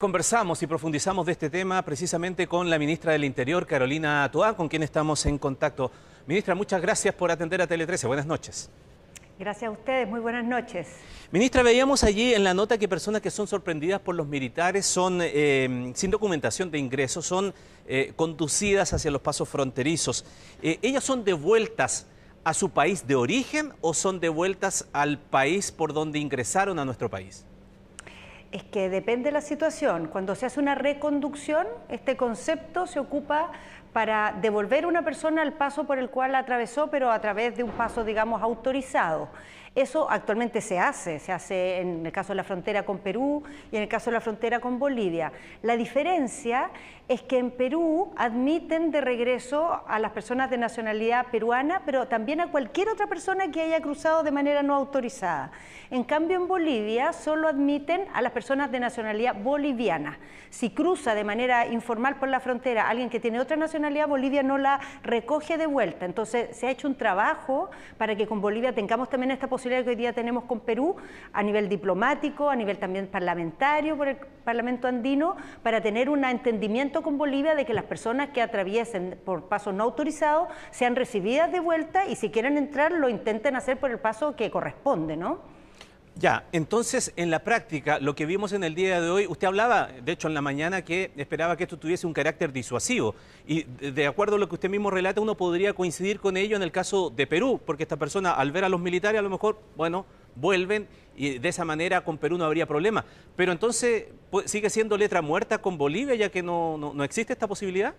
Conversamos y profundizamos de este tema precisamente con la ministra del Interior, Carolina Toá, con quien estamos en contacto. Ministra, muchas gracias por atender a Tele 13. Buenas noches. Gracias a ustedes, muy buenas noches. Ministra, veíamos allí en la nota que personas que son sorprendidas por los militares son eh, sin documentación de ingreso, son eh, conducidas hacia los pasos fronterizos. Eh, ¿Ellas son devueltas a su país de origen o son devueltas al país por donde ingresaron a nuestro país? Es que depende de la situación. Cuando se hace una reconducción, este concepto se ocupa para devolver a una persona al paso por el cual la atravesó, pero a través de un paso, digamos, autorizado. Eso actualmente se hace, se hace en el caso de la frontera con Perú y en el caso de la frontera con Bolivia. La diferencia es que en Perú admiten de regreso a las personas de nacionalidad peruana, pero también a cualquier otra persona que haya cruzado de manera no autorizada. En cambio, en Bolivia solo admiten a las personas de nacionalidad boliviana. Si cruza de manera informal por la frontera alguien que tiene otra nacionalidad, Bolivia no la recoge de vuelta. Entonces, se ha hecho un trabajo para que con Bolivia tengamos también esta posibilidad que hoy día tenemos con Perú a nivel diplomático, a nivel también parlamentario por el Parlamento andino, para tener un entendimiento con Bolivia de que las personas que atraviesen por pasos no autorizados sean recibidas de vuelta y si quieren entrar lo intenten hacer por el paso que corresponde, ¿no? Ya, entonces en la práctica, lo que vimos en el día de hoy, usted hablaba, de hecho en la mañana, que esperaba que esto tuviese un carácter disuasivo. Y de acuerdo a lo que usted mismo relata, uno podría coincidir con ello en el caso de Perú, porque esta persona al ver a los militares a lo mejor, bueno, vuelven y de esa manera con Perú no habría problema. Pero entonces, ¿sigue siendo letra muerta con Bolivia ya que no, no, no existe esta posibilidad?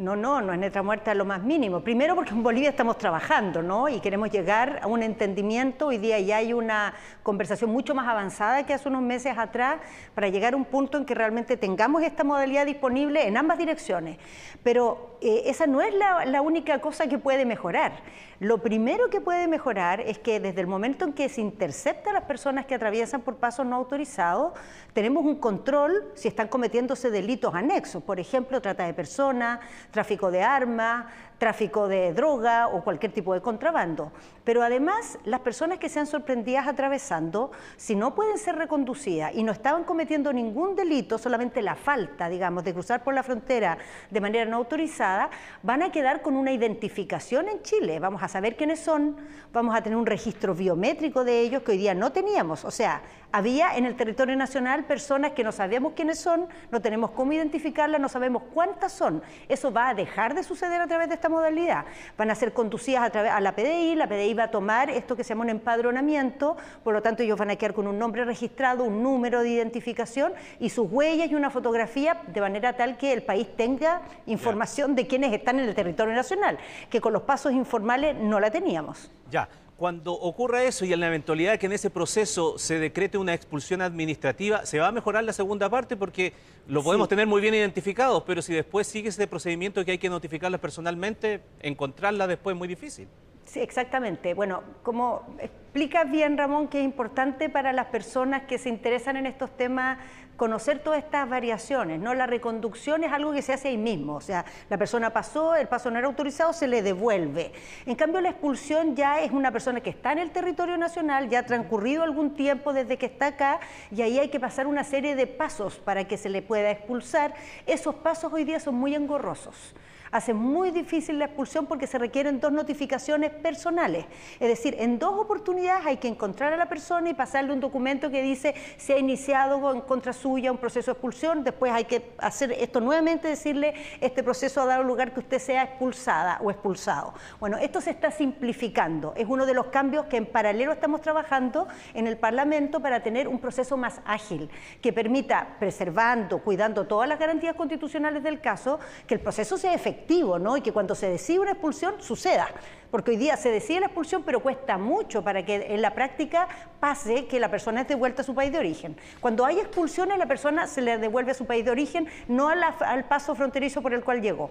No, no, no es letra muerta lo más mínimo. Primero porque en Bolivia estamos trabajando, ¿no? Y queremos llegar a un entendimiento. Hoy día ya hay una conversación mucho más avanzada que hace unos meses atrás para llegar a un punto en que realmente tengamos esta modalidad disponible en ambas direcciones. Pero eh, esa no es la, la única cosa que puede mejorar. Lo primero que puede mejorar es que desde el momento en que se intercepta a las personas que atraviesan por pasos no autorizados, tenemos un control si están cometiéndose delitos anexos, por ejemplo, trata de personas, tráfico de armas, tráfico de droga o cualquier tipo de contrabando. Pero además, las personas que sean sorprendidas atravesando, si no pueden ser reconducidas y no estaban cometiendo ningún delito, solamente la falta, digamos, de cruzar por la frontera de manera no autorizada, van a quedar con una identificación en Chile. Vamos a saber quiénes son, vamos a tener un registro biométrico de ellos que hoy día no teníamos. O sea, había en el territorio nacional personas que no sabíamos quiénes son, no tenemos cómo identificarlas, no sabemos cuántas son. Eso va a dejar de suceder a través de esta modalidad. Van a ser conducidas a, través, a la PDI, la PDI va a tomar esto que se llama un empadronamiento, por lo tanto ellos van a quedar con un nombre registrado, un número de identificación y sus huellas y una fotografía de manera tal que el país tenga información de quienes están en el territorio nacional, que con los pasos informales no la teníamos. Ya, cuando ocurra eso y en la eventualidad que en ese proceso se decrete una expulsión administrativa, ¿se va a mejorar la segunda parte? Porque lo podemos tener muy bien identificados, pero si después sigue ese procedimiento que hay que notificarlas personalmente, encontrarla después es muy difícil. Sí, exactamente. Bueno, como explicas bien, Ramón, que es importante para las personas que se interesan en estos temas conocer todas estas variaciones, ¿no? La reconducción es algo que se hace ahí mismo, o sea, la persona pasó, el paso no era autorizado, se le devuelve. En cambio, la expulsión ya es una persona que está en el territorio nacional, ya ha transcurrido algún tiempo desde que está acá, y ahí hay que pasar una serie de pasos para que se le pueda expulsar. Esos pasos hoy día son muy engorrosos hace muy difícil la expulsión porque se requieren dos notificaciones personales. Es decir, en dos oportunidades hay que encontrar a la persona y pasarle un documento que dice se ha iniciado en contra suya un proceso de expulsión, después hay que hacer esto nuevamente, decirle este proceso ha dado lugar que usted sea expulsada o expulsado. Bueno, esto se está simplificando, es uno de los cambios que en paralelo estamos trabajando en el Parlamento para tener un proceso más ágil, que permita, preservando, cuidando todas las garantías constitucionales del caso, que el proceso sea efectivo ¿no? Y que cuando se decide una expulsión suceda. Porque hoy día se decide la expulsión, pero cuesta mucho para que en la práctica pase que la persona es devuelta a su país de origen. Cuando hay expulsiones, la persona se le devuelve a su país de origen, no al paso fronterizo por el cual llegó.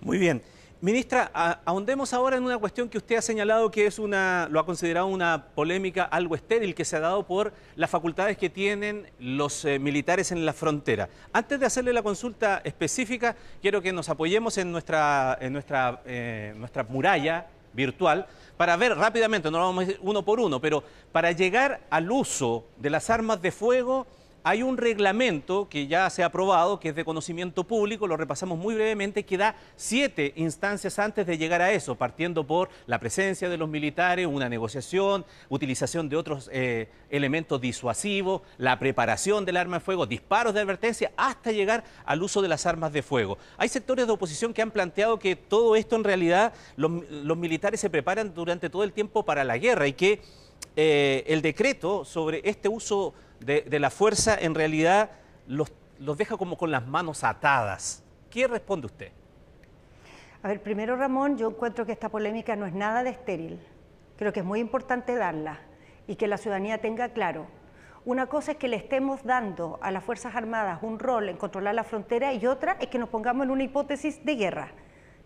Muy bien. Ministra, ahondemos ahora en una cuestión que usted ha señalado que es una, lo ha considerado una polémica algo estéril que se ha dado por las facultades que tienen los eh, militares en la frontera. Antes de hacerle la consulta específica, quiero que nos apoyemos en nuestra, en nuestra, eh, nuestra muralla virtual para ver rápidamente, no lo vamos a decir uno por uno, pero para llegar al uso de las armas de fuego hay un reglamento que ya se ha aprobado, que es de conocimiento público, lo repasamos muy brevemente, que da siete instancias antes de llegar a eso, partiendo por la presencia de los militares, una negociación, utilización de otros eh, elementos disuasivos, la preparación del arma de fuego, disparos de advertencia, hasta llegar al uso de las armas de fuego. Hay sectores de oposición que han planteado que todo esto en realidad los, militares se preparan durante todo el tiempo para la guerra y que eh, el decreto sobre este uso de, la fuerza en realidad los, los deja como con las manos atadas. ¿Qué responde usted? A ver, primero Ramón, yo encuentro que esta polémica no es nada de estéril. Creo que es muy importante darla y que la ciudadanía tenga claro. Una cosa es que le estemos dando a las Fuerzas Armadas un rol en controlar la frontera y otra es que nos pongamos en una hipótesis de guerra.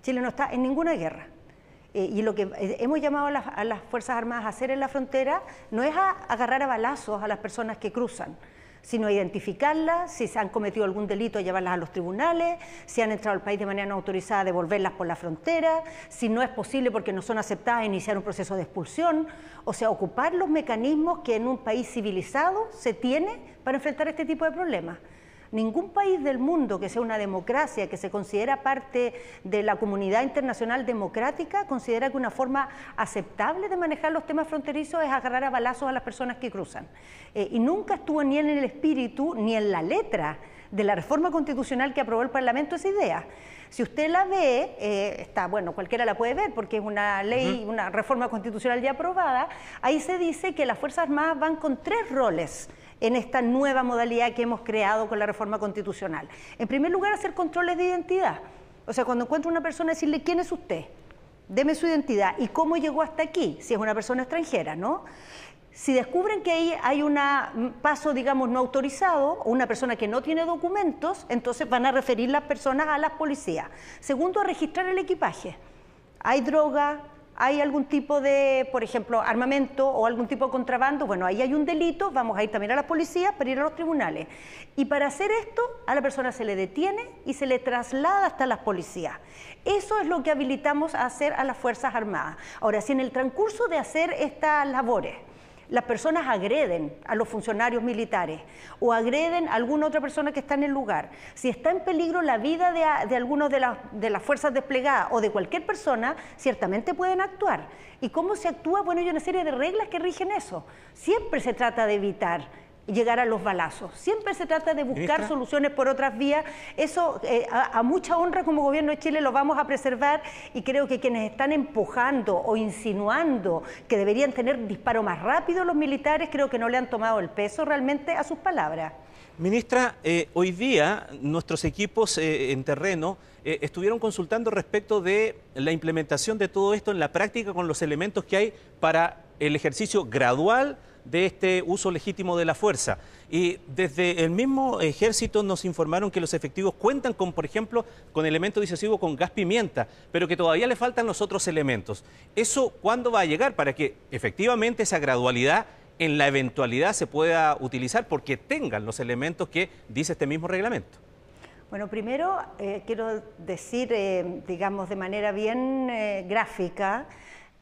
Chile no está en ninguna guerra. Eh, y lo que eh, hemos llamado a las, Fuerzas Armadas a hacer en la frontera no es a agarrar a balazos a las personas que cruzan, sino a identificarlas, si se han cometido algún delito, llevarlas a los tribunales, si han entrado al país de manera no autorizada, devolverlas por la frontera, si no es posible porque no son aceptadas, iniciar un proceso de expulsión, o sea, ocupar los mecanismos que en un país civilizado se tiene para enfrentar este tipo de problemas. Ningún país del mundo que sea una democracia, que se considera parte de la comunidad internacional democrática, considera que una forma aceptable de manejar los temas fronterizos es agarrar a balazos a las personas que cruzan. Eh, y nunca estuvo ni en el espíritu ni en la letra de la reforma constitucional que aprobó el Parlamento esa idea. Si usted la ve, eh, está, bueno, cualquiera la puede ver porque es una ley, una reforma constitucional ya aprobada, ahí se dice que las Fuerzas Armadas van con tres roles en esta nueva modalidad que hemos creado con la reforma constitucional. En primer lugar, hacer controles de identidad. O sea, cuando encuentro una persona, decirle quién es usted, deme su identidad y cómo llegó hasta aquí, si es una persona extranjera, ¿no? Si descubren que ahí hay un paso, digamos, no autorizado, o una persona que no tiene documentos, entonces van a referir las personas a las policías. Segundo, a registrar el equipaje. Hay droga, hay algún tipo de, por ejemplo, armamento o algún tipo de contrabando, bueno, ahí hay un delito, vamos a ir también a las policías para ir a los tribunales. Y para hacer esto, a la persona se le detiene y se le traslada hasta las policías. Eso es lo que habilitamos a hacer a las Fuerzas Armadas. Ahora, si en el transcurso de hacer estas labores, las personas agreden a los funcionarios militares o agreden a alguna otra persona que está en el lugar, si está en peligro la vida de, de de, de las fuerzas desplegadas o de cualquier persona, ciertamente pueden actuar. ¿Y cómo se actúa? Bueno, hay una serie de reglas que rigen eso. Siempre se trata de evitar llegar a los balazos. Siempre se trata de buscar soluciones por otras vías. Eso eh, a, mucha honra como gobierno de Chile lo vamos a preservar y creo que quienes están empujando o insinuando que deberían tener disparo más rápido los militares, creo que no le han tomado el peso realmente a sus palabras. Ministra, eh, hoy día nuestros equipos eh, en terreno estuvieron consultando respecto de la implementación de todo esto en la práctica con los elementos que hay para el ejercicio gradual de este uso legítimo de la fuerza. Y desde el mismo ejército nos informaron que los efectivos cuentan con, por ejemplo, con elementos disuasivos con gas pimienta, pero que todavía le faltan los otros elementos. ¿Eso cuándo va a llegar para que efectivamente esa gradualidad en la eventualidad se pueda utilizar porque tengan los elementos que dice este mismo reglamento? Bueno, primero eh, quiero decir, eh, digamos, de manera bien eh, gráfica,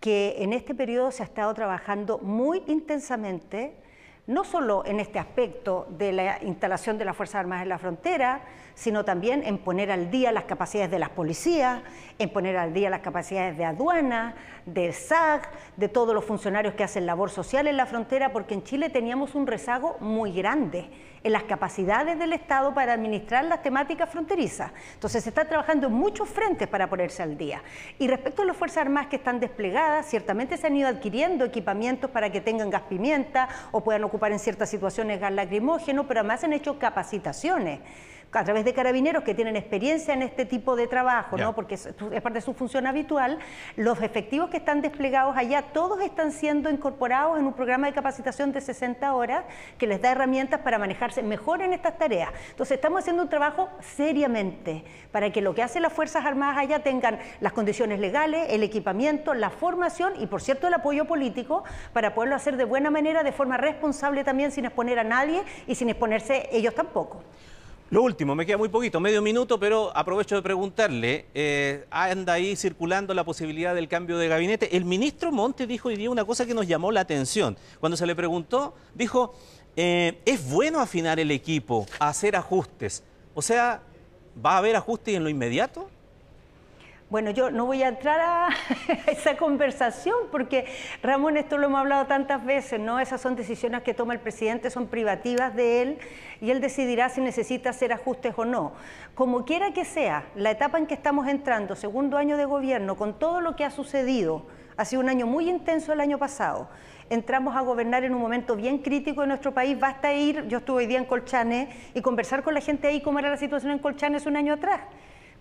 que en este periodo se ha estado trabajando muy intensamente, no solo en este aspecto de la instalación de las Fuerzas Armadas en la frontera, sino también en poner al día las capacidades de las policías, en poner al día las capacidades de aduana, del SAC, de todos los funcionarios que hacen labor social en la frontera, porque en Chile teníamos un rezago muy grande en las capacidades del Estado para administrar las temáticas fronterizas. Entonces se está trabajando en muchos frentes para ponerse al día. Y respecto a las Fuerzas Armadas que están desplegadas, ciertamente se han ido adquiriendo equipamientos para que tengan gas pimienta o puedan ocupar en ciertas situaciones gas lacrimógeno, pero además han hecho capacitaciones a través de carabineros que tienen experiencia en este tipo de trabajo, ¿no? porque es, parte de su función habitual, los efectivos que están desplegados allá, todos están siendo incorporados en un programa de capacitación de 60 horas que les da herramientas para manejarse mejor en estas tareas. Entonces estamos haciendo un trabajo seriamente para que lo que hacen las Fuerzas Armadas allá tengan las condiciones legales, el equipamiento, la formación y por cierto el apoyo político para poderlo hacer de buena manera, de forma responsable también, sin exponer a nadie y sin exponerse ellos tampoco. Lo último, me queda muy poquito, medio minuto, pero aprovecho de preguntarle, eh, anda ahí circulando la posibilidad del cambio de gabinete. El ministro Monte dijo hoy día una cosa que nos llamó la atención. Cuando se le preguntó, dijo, eh, ¿es bueno afinar el equipo, hacer ajustes? O sea, ¿va a haber ajustes en lo inmediato? Bueno, yo no voy a entrar a esa conversación porque, Ramón, esto lo hemos hablado tantas veces, ¿no? Esas son decisiones que toma el presidente, son privativas de él y él decidirá si necesita hacer ajustes o no. Como quiera que sea, la etapa en que estamos entrando, segundo año de gobierno, con todo lo que ha sucedido, ha sido un año muy intenso el año pasado. Entramos a gobernar en un momento bien crítico en nuestro país. Basta ir, yo estuve hoy día en Colchane y conversar con la gente ahí cómo era la situación en Colchane un año atrás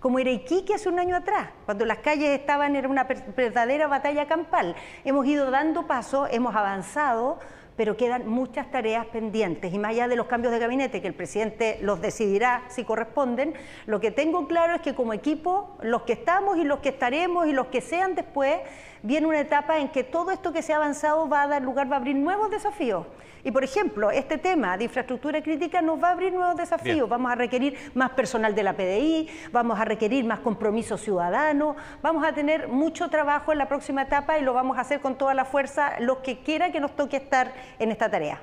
como era Iquique hace un año atrás, cuando las calles estaban, era una verdadera batalla campal. Hemos ido dando paso, hemos avanzado, pero quedan muchas tareas pendientes. Y más allá de los cambios de gabinete, que el presidente los decidirá si corresponden, lo que tengo claro es que como equipo, los que estamos y los que estaremos y los que sean después, viene una etapa en que todo esto que se ha avanzado va a dar lugar, va a abrir nuevos desafíos. Y por ejemplo, este tema de infraestructura crítica nos va a abrir nuevos desafíos. Vamos a requerir más personal de la PDI, vamos a requerir más compromiso ciudadano, vamos a tener mucho trabajo en la próxima etapa y lo vamos a hacer con toda la fuerza, los que quiera que nos toque estar en esta tarea.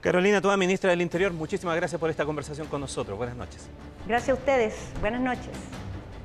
Carolina, toda ministra del Interior, muchísimas gracias por esta conversación con nosotros. Buenas noches. Gracias a ustedes. Buenas noches.